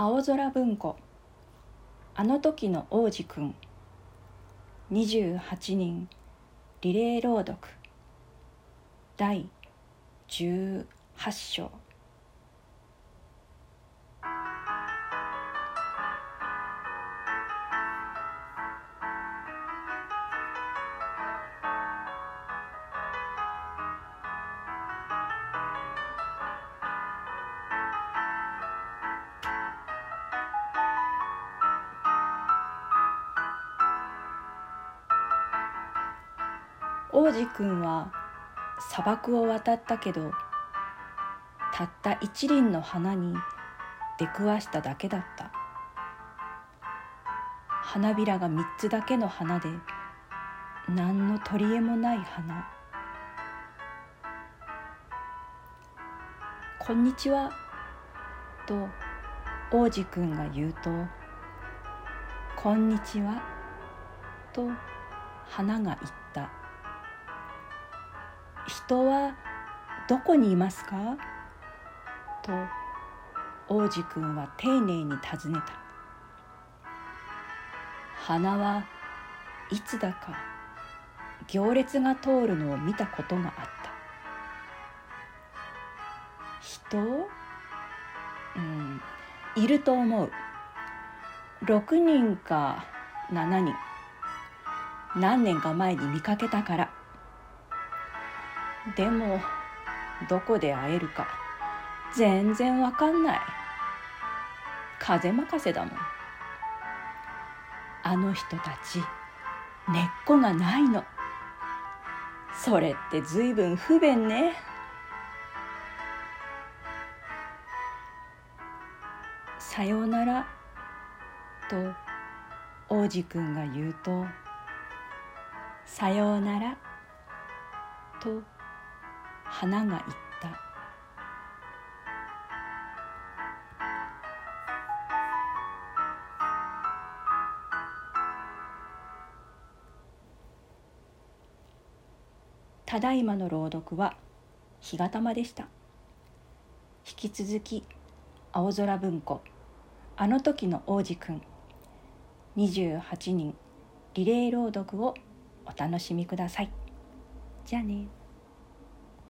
青空文庫。あの時の王子くん。28人。リレー朗読。第18章。王子くんは砂漠を渡ったけどたった一輪の花に出くわしただけだった。花びらが三つだけの花で何の取り柄もない花「こんにちは」と王子くんが言うと「こんにちは」と花が言った「人はどこにいますか?」と王子くんは丁寧に尋ねた。花はいつだか行列が通るのを見たことがあった。人？うんいると思う。6人か7人。何年か前に見かけたから。でもどこで会えるか全然わかんない。風任せだもん。あの人たち根っこがないの。それってずいぶん不便ね。さようならと王子くんが言うとさようならと花が言った。ただいまの朗読は日がたまでした。引き続き青空文庫あの時の王子くん28人リレー朗読をお楽しみください。じゃあね。